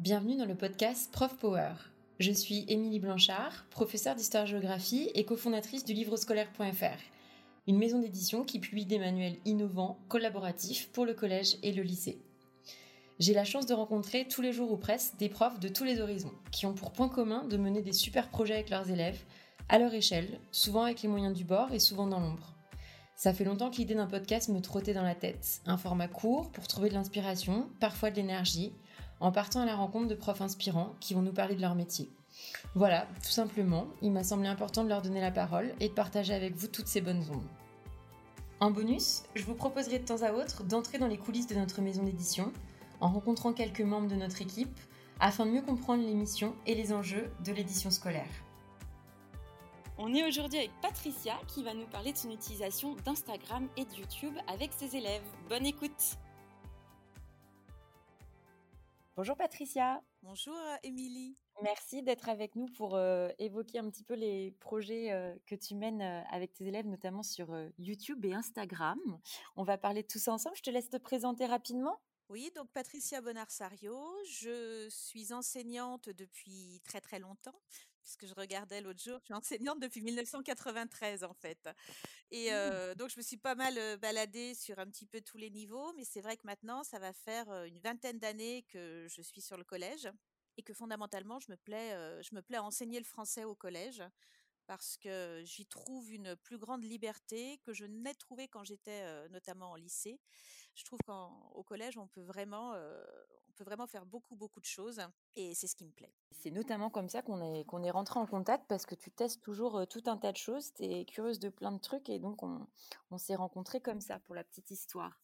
Bienvenue dans le podcast Prof Power. Je suis Émilie Blanchard, professeure d'histoire-géographie et cofondatrice du livrescolaire.fr, une maison d'édition qui publie des manuels innovants, collaboratifs pour le collège et le lycée. J'ai la chance de rencontrer tous les jours ou presque des profs de tous les horizons, qui ont pour point commun de mener des super projets avec leurs élèves, à leur échelle, souvent avec les moyens du bord et souvent dans l'ombre. Ça fait longtemps que l'idée d'un podcast me trottait dans la tête. Un format court pour trouver de l'inspiration, parfois de l'énergie, en partant à la rencontre de profs inspirants qui vont nous parler de leur métier. Voilà, tout simplement, il m'a semblé important de leur donner la parole et de partager avec vous toutes ces bonnes ondes. En bonus, je vous proposerai de temps à autre d'entrer dans les coulisses de notre maison d'édition, en rencontrant quelques membres de notre équipe, afin de mieux comprendre l'émission et les enjeux de l'édition scolaire. On est aujourd'hui avec Patricia qui va nous parler de son utilisation d'Instagram et de YouTube avec ses élèves. Bonne écoute Bonjour Patricia. Bonjour euh, Émilie. Merci d'être avec nous pour euh, évoquer un petit peu les projets euh, que tu mènes avec tes élèves, notamment sur YouTube et Instagram. On va parler de tout ça ensemble. Je te laisse te présenter rapidement. Oui, donc Patricia Bonarsario, je suis enseignante depuis très très longtemps puisque je regardais l'autre jour, je suis enseignante depuis 1993 en fait. Et mmh. donc je me suis pas mal baladée sur un petit peu tous les niveaux, mais c'est vrai que maintenant ça va faire une vingtaine d'années que je suis sur le collège et que fondamentalement je me plais, je me plais à enseigner le français au collège parce que j'y trouve une plus grande liberté que je n'ai trouvée quand j'étais notamment en lycée. Je trouve qu'au collège, on peut vraiment, on peut vraiment faire beaucoup, beaucoup de choses et c'est ce qui me plaît. C'est notamment comme ça qu'on est, qu'on est rentré en contact parce que tu testes toujours tout un tas de choses, tu es curieuse de plein de trucs et donc on, s'est rencontrés comme ça pour la petite histoire.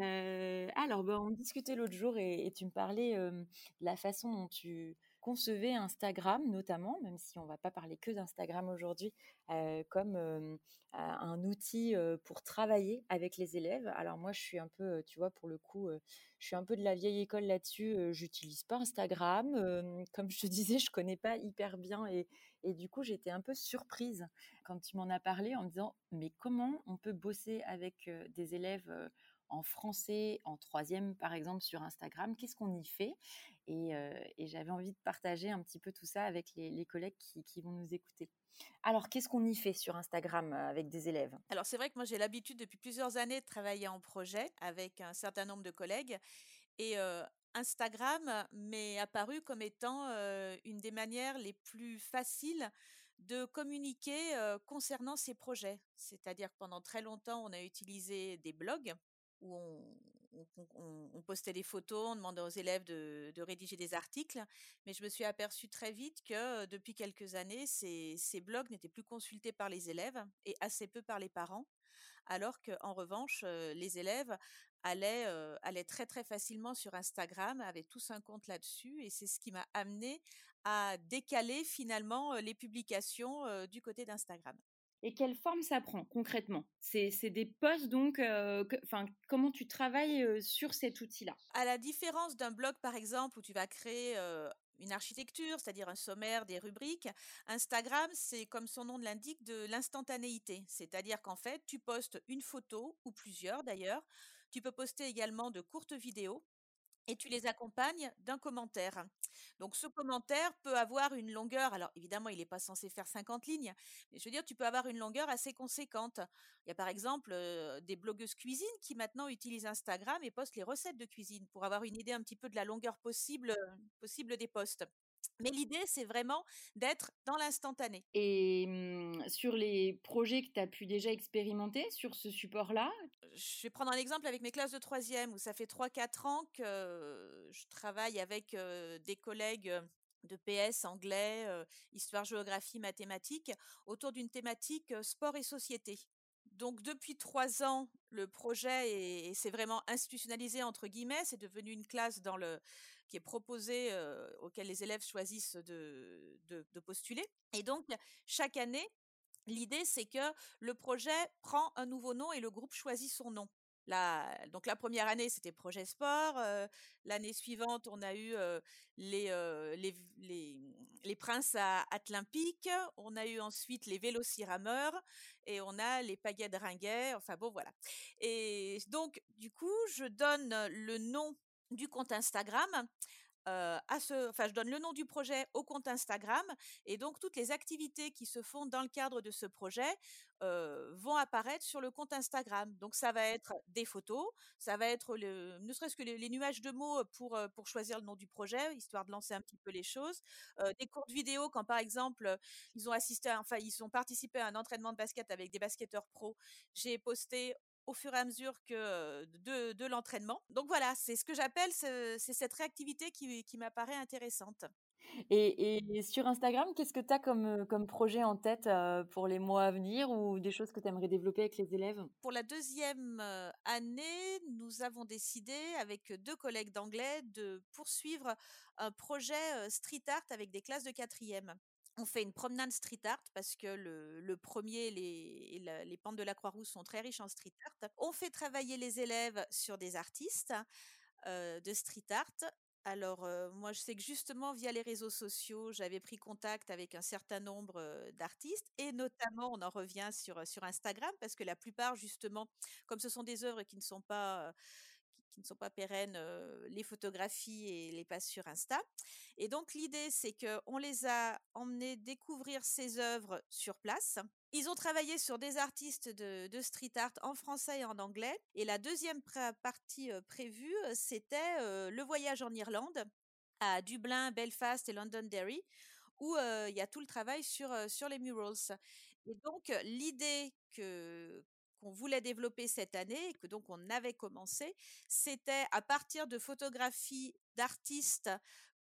alors, ben, on discutait l'autre jour et, tu me parlais de la façon dont tu concevez Instagram notamment, même si on va pas parler que d'Instagram aujourd'hui, euh, comme euh, un outil euh, pour travailler avec les élèves. Alors moi, je suis un peu, tu vois, pour le coup, je suis un peu de la vieille école là-dessus. J'utilise pas Instagram, comme je te disais, je connais pas hyper bien et, et du coup, j'étais un peu surprise quand tu m'en as parlé en me disant, mais comment on peut bosser avec des élèves en français, en troisième par exemple sur Instagram, qu'est-ce qu'on y fait? Et, j'avais envie de partager un petit peu tout ça avec les, collègues qui, vont nous écouter. Alors, qu'est-ce qu'on y fait sur Instagram avec des élèves? Alors, c'est vrai que moi, j'ai l'habitude depuis plusieurs années de travailler en projet avec un certain nombre de collègues. Et Instagram m'est apparu comme étant une des manières les plus faciles de communiquer concernant ces projets. C'est-à-dire que pendant très longtemps, on a utilisé des blogs où on, postait des photos, on demandait aux élèves de, rédiger des articles, mais je me suis aperçue très vite que depuis quelques années, ces, blogs n'étaient plus consultés par les élèves et assez peu par les parents, alors qu'en revanche, les élèves allaient, allaient très très facilement sur Instagram, avaient tous un compte là-dessus, et c'est ce qui m'a amené à décaler finalement les publications du côté d'Instagram. Et quelle forme ça prend concrètement? C'est, des posts donc, enfin, comment tu travailles sur cet outil-là? À la différence d'un blog par exemple où tu vas créer une architecture, c'est-à-dire un sommaire, des rubriques. Instagram, c'est comme son nom l'indique, de l'instantanéité. C'est-à-dire qu'en fait, tu postes une photo, ou plusieurs d'ailleurs. Tu peux poster également de courtes vidéos et tu les accompagnes d'un commentaire. Donc ce commentaire peut avoir une longueur, alors évidemment il n'est pas censé faire 50 lignes, mais je veux dire tu peux avoir une longueur assez conséquente. Il y a par exemple des blogueuses cuisine qui maintenant utilisent Instagram et postent les recettes de cuisine pour avoir une idée un petit peu de la longueur possible, possible des posts. Mais l'idée, c'est vraiment d'être dans l'instantané. Et mmh, sur les projets que tu as pu déjà expérimenter sur ce support-là? Je vais prendre un exemple avec mes classes de troisième, où ça fait 3-4 ans que je travaille avec des collègues de PS, anglais, histoire, géographie, mathématiques, autour d'une thématique sport et société. Donc depuis trois ans, le projet s'est vraiment institutionnalisé entre guillemets. C'est devenu une classe dans le qui est proposée auquel les élèves choisissent de, de, postuler. Et donc chaque année, l'idée c'est que le projet prend un nouveau nom et le groupe choisit son nom. La, donc la première année, c'était projet sport. L'année suivante, on a eu les, les, les, les, princes à Atlimpique. On a eu ensuite les vélocirameurs et on a les pagaies de ringuet. Enfin bon, voilà. Et donc, du coup, je donne le nom du compte Instagram à ce, je donne le nom du projet au compte Instagram et donc toutes les activités qui se font dans le cadre de ce projet vont apparaître sur le compte Instagram. Donc ça va être des photos, ça va être ne serait-ce que les, nuages de mots pour pour choisir le nom du projet, histoire de lancer un petit peu les choses, des courtes vidéos quand par exemple ils ont assisté, enfin ils ont participé à un entraînement de basket avec des basketteurs pros. J'ai posté au fur et à mesure que de, l'entraînement. Donc voilà, c'est ce que j'appelle, c'est cette réactivité qui, qui m'apparaît intéressante. Et, sur Instagram, qu'est-ce que tu as comme, comme projet en tête pour les mois à venir ou des choses que tu aimerais développer avec les élèves? Pour la deuxième année, nous avons décidé avec deux collègues d'anglais de poursuivre un projet street art avec des classes de quatrième on fait une promenade street art parce que le, premier, les, les pentes de la Croix-Rousse sont très riches en street art. On fait travailler les élèves sur des artistes de street art. Alors, moi, je sais que justement, via les réseaux sociaux, j'avais pris contact avec un certain nombre d'artistes et notamment, on en revient sur, sur Instagram parce que la plupart, justement, comme ce sont des œuvres qui ne sont pas qui ne sont pas pérennes, les photographies et les passes sur Insta. Et donc l'idée, c'est qu'on les a emmenés découvrir ces œuvres sur place. Ils ont travaillé sur des artistes de, street art en français et en anglais. Et la deuxième partie prévue, c'était le voyage en Irlande, à Dublin, Belfast et Londonderry, où il y a tout le travail sur les murals. Et donc l'idée que qu'on voulait développer cette année et que donc on avait commencé, c'était à partir de photographies d'artistes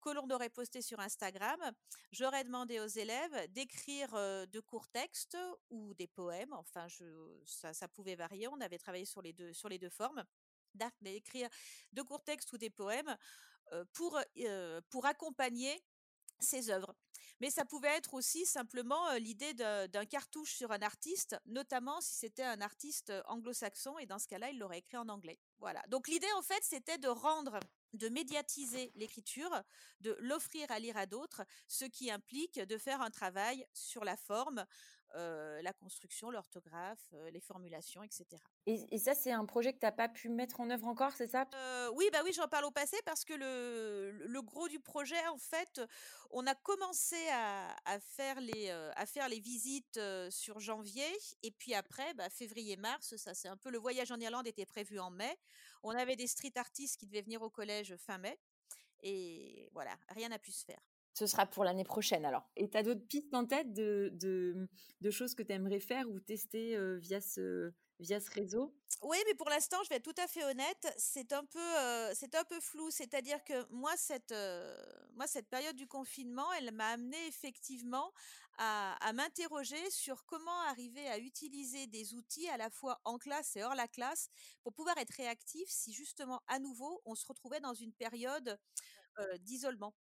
que l'on aurait postées sur Instagram, j'aurais demandé aux élèves d'écrire de courts textes ou des poèmes. Enfin, je, ça, pouvait varier. On avait travaillé sur les deux, sur les formes d'écrire de courts textes ou des poèmes pour, pour accompagner ces œuvres. Mais ça pouvait être aussi simplement l'idée d'un cartouche sur un artiste, notamment si c'était un artiste anglo-saxon, et dans ce cas-là, il l'aurait écrit en anglais. Voilà. Donc l'idée, en fait, c'était de rendre de médiatiser l'écriture, de l'offrir à lire à d'autres, ce qui implique de faire un travail sur la forme, la construction, l'orthographe, les formulations, etc. Et, ça, c'est un projet que tu n'as pas pu mettre en œuvre encore, c'est ça? Oui, bah oui, j'en parle au passé parce que le, le, gros du projet, en fait, on a commencé à, à faire, les, à faire les visites sur janvier et puis après, bah, février-mars, ça c'est un peu le voyage en Irlande était prévu en mai. On avait des street artistes qui devaient venir au collège fin mai et voilà, rien n'a pu se faire. Ce sera pour l'année prochaine alors. Et tu as d'autres pistes en tête de, de, choses que tu aimerais faire ou tester via, ce, via ce réseau? Oui, mais pour l'instant, je vais être tout à fait honnête, c'est un peu, c'est un peu flou. C'est-à-dire que moi cette, moi, cette période du confinement, elle m'a amené effectivement à, à m'interroger sur comment arriver à utiliser des outils à la fois en classe et hors la classe pour pouvoir être réactif si justement à nouveau on se retrouvait dans une période d'isolement.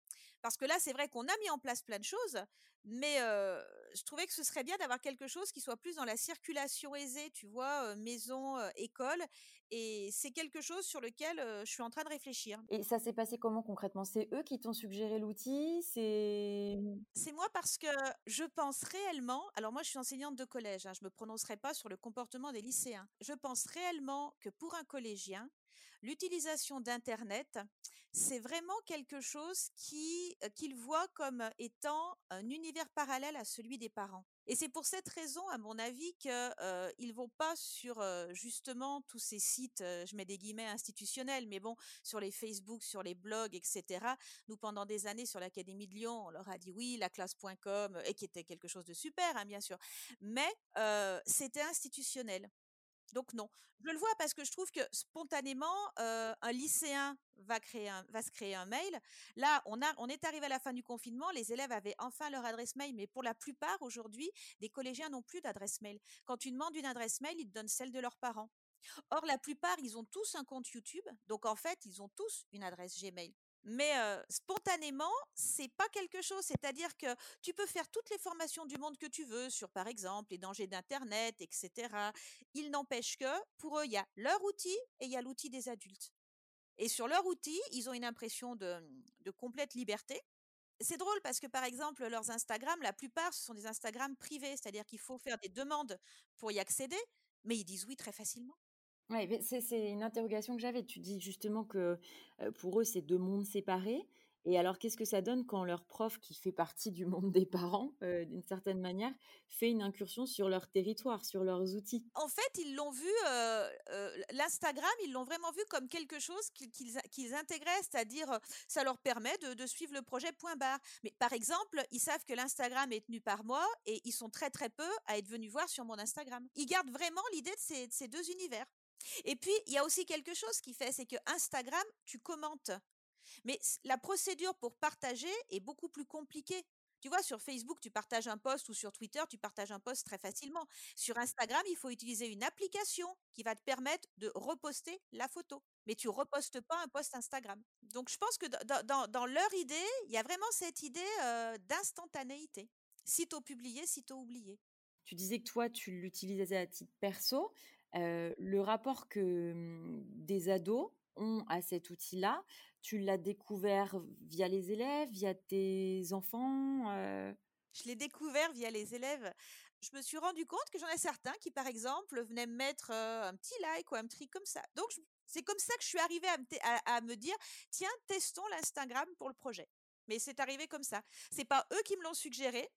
Parce que là, c'est vrai qu'on a mis en place plein de choses, mais je trouvais que ce serait bien d'avoir quelque chose qui soit plus dans la circulation aisée, tu vois, maison, école. Et c'est quelque chose sur lequel je suis en train de réfléchir. Et ça s'est passé comment concrètement? C'est eux qui t'ont suggéré l'outil? C'est C'est moi parce que je pense réellement. Alors moi, je suis enseignante de collège. Hein, je me prononcerai pas sur le comportement des lycéens. Je pense réellement que pour un collégien, l'utilisation d'Internet, c'est vraiment quelque chose qui qu'il voit comme étant un univers parallèle à celui des parents. Et c'est pour cette raison, à mon avis, qu'ils ne vont pas sur justement tous ces sites, je mets des guillemets institutionnels, mais bon, sur les Facebook, sur les blogs, etc. Nous, pendant des années, sur l'Académie de Lyon, on leur a dit oui, la classe.com, et qui était quelque chose de super, hein, bien sûr. Mais c'était institutionnel. Donc non, je le vois parce que je trouve que spontanément, un lycéen va créer va se créer un mail. Là, on a, on est arrivé à la fin du confinement, les élèves avaient enfin leur adresse mail, mais pour la plupart aujourd'hui, des collégiens n'ont plus d'adresse mail. Quand tu demandes une adresse mail, ils te donnent celle de leurs parents. Or, la plupart, ils ont tous un compte YouTube, donc en fait, ils ont tous une adresse Gmail. Mais spontanément, c'est pas quelque chose. C'est-à-dire que tu peux faire toutes les formations du monde que tu veux sur, par exemple, les dangers d'Internet, etc. Il n'empêche que pour eux, il y a leur outil et il y a l'outil des adultes. Et sur leur outil, ils ont une impression de, de complète liberté. C'est drôle parce que, par exemple, leurs Instagram, la plupart, ce sont des Instagram privés, c'est-à-dire qu'il faut faire des demandes pour y accéder, mais ils disent oui très facilement. Oui, c'est une interrogation que j'avais. Tu dis justement que pour eux, c'est deux mondes séparés. Et alors, qu'est-ce que ça donne quand leur prof, qui fait partie du monde des parents, d'une certaine manière, fait une incursion sur leur territoire, sur leurs outils? En fait, ils l'ont vu, heu, l'Instagram, ils l'ont vraiment vu comme quelque chose qu'ils qu'ils intégraient, c'est-à-dire, ça leur permet de suivre le projet point barre. Mais par exemple, ils savent que l'Instagram est tenu par moi et ils sont très, très peu à être venus voir sur mon Instagram. Ils gardent vraiment l'idée de ces de ces 2 univers. Et puis, il y a aussi quelque chose qui fait, c'est que Instagram, tu commentes. Mais la procédure pour partager est beaucoup plus compliquée. Tu vois, sur Facebook, tu partages un post ou sur Twitter, tu partages un post très facilement. Sur Instagram, il faut utiliser une application qui va te permettre de reposter la photo. Mais tu repostes pas un post Instagram. Donc je pense que dans leur idée, il y a vraiment cette idée, heu, d'instantanéité. Sitôt publié, sitôt oublié. Tu disais que toi, tu l'utilisais à titre perso. Le rapport que, mmh, des ados ont à cet outil-là, tu l'as découvert via les élèves, via tes enfants? Je l'ai découvert via les élèves. Je me suis rendu compte que j'en ai certains qui, par exemple, venaient me mettre, un petit like ou un truc comme ça. Donc c'est comme ça que je suis arrivée à me dire: «Tiens, testons l'Instagram pour le projet». Mais c'est arrivé comme ça. C'est pas eux qui me l'ont suggéré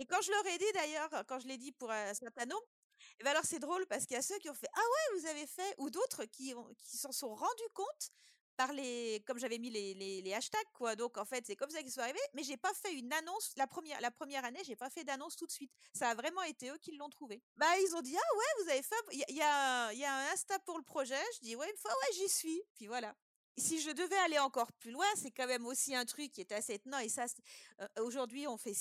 et quand je leur ai dit d'ailleurs, quand je l'ai dit pour un certain nombre, et bah, alors c'est drôle parce qu'il y a ceux qui ont fait: «Ah ouais, vous avez fait» ou d'autres qui ont qui s'en sont rendus compte par les comme j'avais mis les les hashtags quoi, donc en fait, c'est comme ça qu'ils sont arrivés, mais j'ai pas fait une annonce la première la première année, j'ai pas fait d'annonce tout de suite. Ça a vraiment été eux qui l'ont trouvé. Bah, ils ont dit: «Ah ouais, vous avez fait il y a il y a il y a un Insta pour le projet?» je dis: «Ouais, une fois, ouais, j'y suis». Puis voilà. Si je devais aller encore plus loin, c'est quand même aussi un truc qui est assez étonnant et ça heu, aujourd'hui, on fait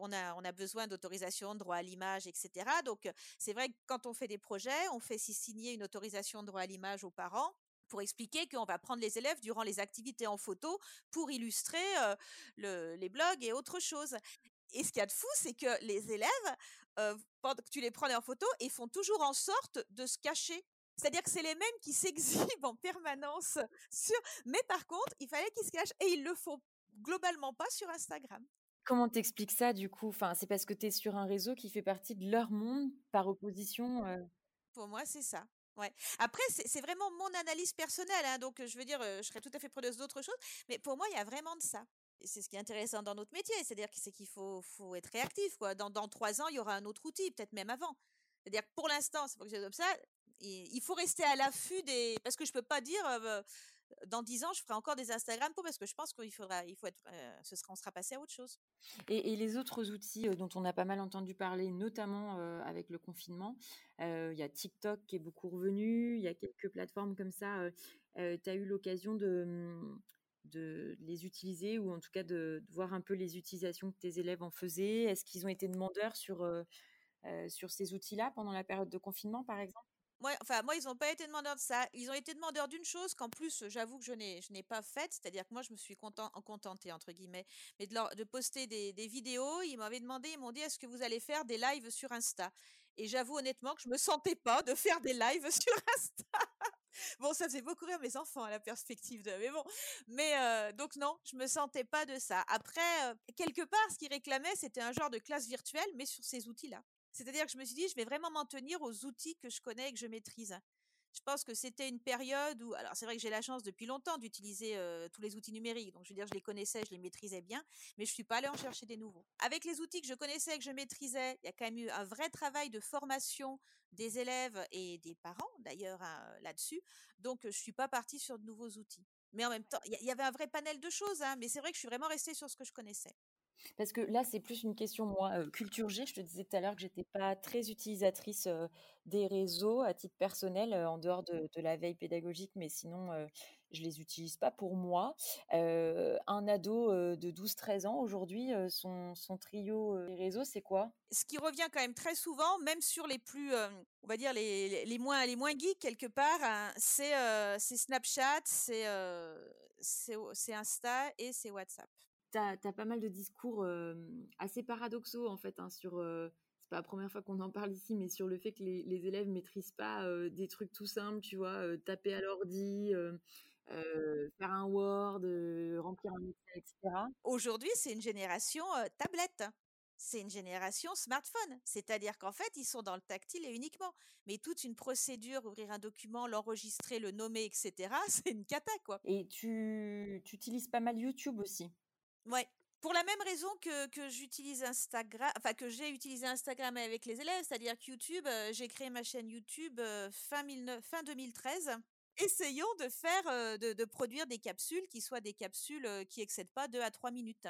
on a besoin d'autorisation, droit à l'image et cetera, donc heu, c'est vrai que quand on fait des projets, on fait si signer une autorisation droit à l'image aux parents pour expliquer qu'on va prendre les élèves durant les activités en photo pour illustrer, le les blogs et autre chose. Et ce qu'il y a de fou, c'est que les élèves, heu, pend que tu les prenais en photo et font toujours en sorte de se cacher. C'est-à-dire que c'est les mêmes qui s'exhibent en permanence sur mais par contre, il fallait qu'ils se cachent et ils le font globalement pas sur Instagram. Comment tu expliques ça du coup? Enfin, c'est parce que tu es sur un réseau qui fait partie de leur monde par opposition, heu? Pour moi, c'est ça. Ouais. Après, c'est c'est vraiment mon analyse personnelle, hein, donc je veux dire, heu, je serais tout à fait preneuse d'autres choses, mais pour moi, il y a vraiment de ça. C'est ce qui est intéressant dans notre métier, c'est-à-dire que c'est qu'il faut faut être réactif, quoi. Dans dans 3 ans, il y aura un autre outil, peut-être même avant. C'est-à-dire que pour l'instant, ça fonctionne comme ça il faut rester à l'affût des parce que je peux pas dire, heu, dans 10 ans, je ferai encore des Instagram pour parce que je pense qu'il faudra il faut être, heu, ce sera on sera passé à autre chose. Et les autres outils, heu, dont on a pas mal entendu parler, notamment, avec le confinement, il y a TikTok qui est beaucoup revenu, il y a quelques plateformes comme ça, tu as eu l'occasion de, mmh, de les utiliser ou en tout cas de voir un peu les utilisations que tes élèves en faisaient? Est-ce qu'ils ont été demandeurs sur ces outils-là pendant la période de confinement, par exemple? Ouais, enfin, moi, ils ont pas été demandeurs de ça. Ils ont été demandeurs d'une chose qu'en plus, j'avoue que je n'ai pas faite, c'est-à-dire que moi, je me suis conten «contentée» entre guillemets, mais de leur de poster des vidéos. Ils m'avaient demandé, ils m'ont dit: «Est-ce que vous allez faire des lives sur Insta?» et j'avoue honnêtement que je me sentais pas de faire des lives sur Insta. Bon, ça faisait beaucoup rire mes enfants à la perspective de mais bon, mais heu, donc non, je me sentais pas de ça. Après, heu, quelque part, ce qu'ils réclamaient, c'était un genre de classe virtuelle, mais sur ces outils-là. C'est-à-dire que je me suis dit: «Je vais vraiment m'en tenir aux outils que je connais et que je maîtrise». Je pense que c'était une période où alors c'est vrai que j'ai la chance depuis longtemps d'utiliser, tous les outils numériques, donc je veux dire, je les connaissais, je les maîtrisais bien, mais je suis pas allée en chercher des nouveaux. Avec les outils que je connaissais et que je maîtrisais, il y a quand même eu un vrai travail de formation des élèves et des parents d'ailleurs, hein, là-dessus, donc je suis pas partie sur de nouveaux outils. Mais en même temps, il y a il y avait un vrai panel de choses, hein, mais c'est vrai que je suis vraiment restée sur ce que je connaissais. Parce que là, c'est plus une question, moi, heu, culture G. Je te disais tout à l'heure que j'étais pas très utilisatrice, des réseaux à titre personnel, en dehors de de la veille pédagogique, mais sinon, je les utilise pas pour moi. Un ado, de 12-13 ans aujourd'hui, son son trio, les réseaux, c'est quoi? Ce qui revient quand même très souvent, même sur les plus, on va dire les les moins les moins geeks quelque part, hein, c'est, Snapchat, c'est Insta et c'est WhatsApp. Tu as pas mal de discours, hem, assez paradoxaux en fait, hein, sur, heu, c'est pas la première fois qu'on en parle ici, mais sur le fait que les les élèves maîtrisent pas, heu, des trucs tout simples, tu vois? Taper à l'ordi, faire un Word, remplir un Excel et cetera. Aujourd'hui, c'est une génération, tablette. c'est une génération smartphone. C'est-à-dire qu'en fait, ils sont dans le tactile et uniquement. Mais toute une procédure, ouvrir un document, l'enregistrer, le nommer, etc., c'est une cata, quoi. Et tu, tu utilises pas mal YouTube aussi Ouais. Pour la même raison que, que j'utilise Instagram, enfin que j'ai utilisé Instagram avec les élèves, c'est-à-dire que YouTube, euh, j'ai créé ma chaîne YouTube euh, fin, fin 2013 essayons de faire, de, de, produire des capsules qui soient des capsules qui excèdent pas 2 à 3 minutes.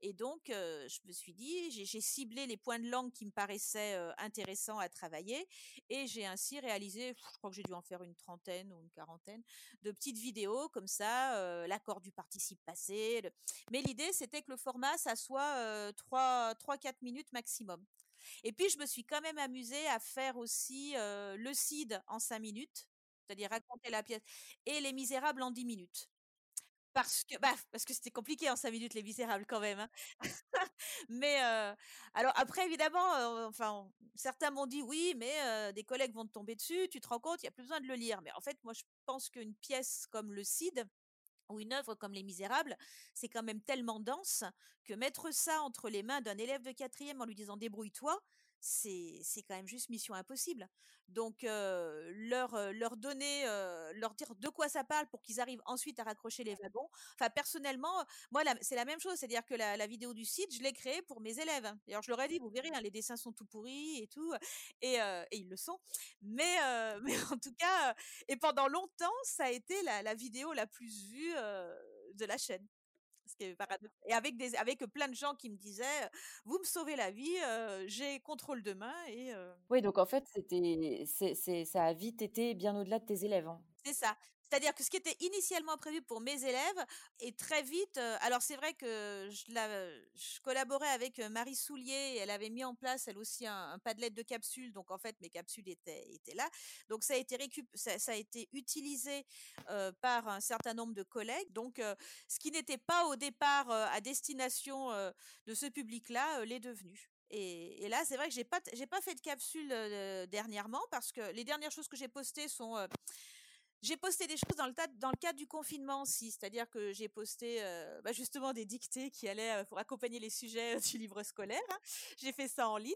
Et donc, je me suis dit, j'ai ciblé les points de langue qui me paraissaient intéressants à travailler, et j'ai ainsi réalisé, je crois que j'ai dû en faire une trentaine ou une quarantaine de petites vidéos comme ça, l'accord du participe passé. Mais l'idée, c'était que le format, ça soit 3-4 minutes maximum. Et puis, je me suis quand même amusée à faire aussi le CID en 5 minutes, c'est-à-dire raconter la pièce, et Les Misérables en 10 minutes. Parce que, bah, parce que c'était compliqué en 5 minutes, Les Misérables, quand même. Hein. mais, alors après, évidemment, enfin, certains m'ont dit oui, mais des collègues vont te tomber dessus, tu te rends compte, il n'y a plus besoin de le lire. Mais en fait, moi, je pense qu'une pièce comme le Cid, ou une œuvre comme Les Misérables, c'est quand même tellement dense que mettre ça entre les mains d'un élève de quatrième en lui disant débrouille-toi, c'est quand même juste mission impossible. Donc leur leur donner, leur dire de quoi ça parle pour qu'ils arrivent ensuite à raccrocher les wagons. Enfin personnellement, moi c'est la même chose, c'est-à-dire que la, vidéo du site, je l'ai créée pour mes élèves. Hein. D'ailleurs je leur ai dit, vous verrez, hein, les dessins sont tout pourris et tout, et, et ils le sont. Mais mais en tout cas, et pendant longtemps, ça a été la, la vidéo la plus vue de la chaîne. Et avec, des, avec plein de gens qui me disaient Vous me sauvez la vie, j'ai contrôle de main. Et, Oui, donc en fait, c'était, c'est, ça a vite été bien au-delà de tes élèves. Hein. C'est ça. C'est-à-dire que ce qui était initialement prévu pour mes élèves est très vite. alors c'est vrai que je, je, collaborais avec Marie Soulier et elle avait mis en place elle aussi un, padlet de capsules. Donc en fait mes capsules étaient, étaient là. Donc ça a été récup ça, a été utilisé par un certain nombre de collègues. Donc ce qui n'était pas au départ à destination de ce public-là l'est devenu. Et, là, c'est vrai que j'ai pas, j'ai pas fait de capsule dernièrement parce que les dernières choses que j'ai postées sont j'ai posté des choses dans le, cadre du confinement aussi, c'est-à-dire que j'ai posté euh, bah justement des dictées qui allaient euh, pour accompagner les sujets euh, du livre scolaire. Hein. J'ai fait ça en ligne.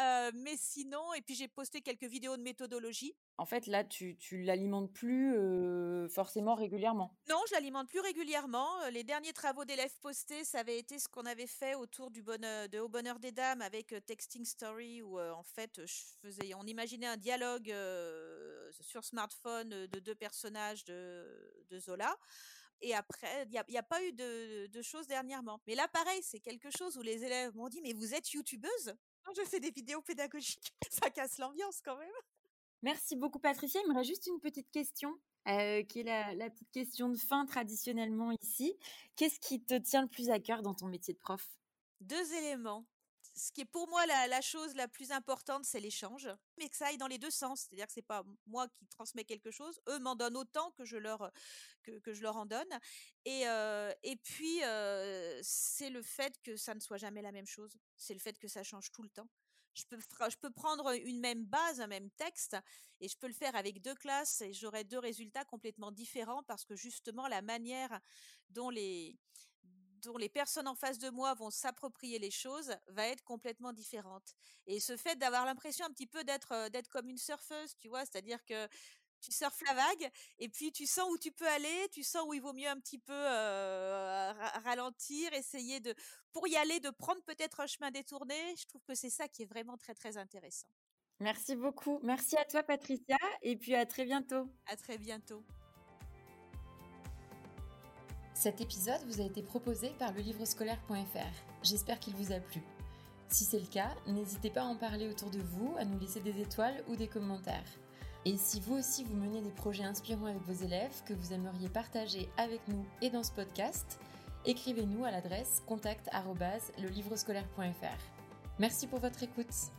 Euh, mais sinon, et puis j'ai posté quelques vidéos de méthodologie. En fait, là, tu, tu l'alimentes plus euh, forcément régulièrement. Non, je l'alimente plus régulièrement. Les derniers travaux d'élèves postés, ça avait été ce qu'on avait fait autour du bonheur, de Au bonheur des dames avec Texting Story, où en fait, je faisais, on imaginait un dialogue sur smartphone de deux personnages de, de Zola. Et après, il n'y a, a, pas eu de, de, choses dernièrement. Mais là, pareil, c'est quelque chose où les élèves m'ont dit, mais vous êtes youtubeuse? Je fais des vidéos pédagogiques. Ça casse l'ambiance quand même. Merci beaucoup, Patricia. Il me reste juste une petite question. Euh, qui est la, la, petite question de fin traditionnellement ici. Qu'est-ce qui te tient le plus à cœur dans ton métier de prof? Deux éléments ce qui est pour moi la, chose la plus importante, c'est l'échange, mais que ça aille dans les deux sens. C'est-à-dire que c'est pas moi qui transmets quelque chose, eux m'en donnent autant que je leur que, je leur en donne. Et et puis c'est le fait que ça ne soit jamais la même chose. C'est le fait que ça change tout le temps. Je peux, je peux prendre une même base, un même texte, et je peux le faire avec deux classes, et j'aurai deux résultats complètement différents parce que justement la manière dont les dont les personnes en face de moi vont s'approprier les choses va être complètement différente. Et ce fait d'avoir l'impression un petit peu d'être d'être comme une surfeuse, tu vois, c'est-à-dire que tu surfes la vague et puis tu sens où tu peux aller, tu sens où il vaut mieux un petit peu euh, ralentir, essayer de pour y aller de prendre peut-être un chemin détourné. Je trouve que c'est ça qui est vraiment très très intéressant. Merci beaucoup. Merci à toi Patricia et puis à très bientôt. À très bientôt. Cet épisode vous a été proposé par le livrescolaire.fr. J'espère qu'il vous a plu. Si c'est le cas, n'hésitez pas à en parler autour de vous, à nous laisser des étoiles ou des commentaires. Et si vous aussi vous menez des projets inspirants avec vos élèves que vous aimeriez partager avec nous et dans ce podcast, écrivez-nous à l'adresse contact@lelivrescolaire.fr. Merci pour votre écoute.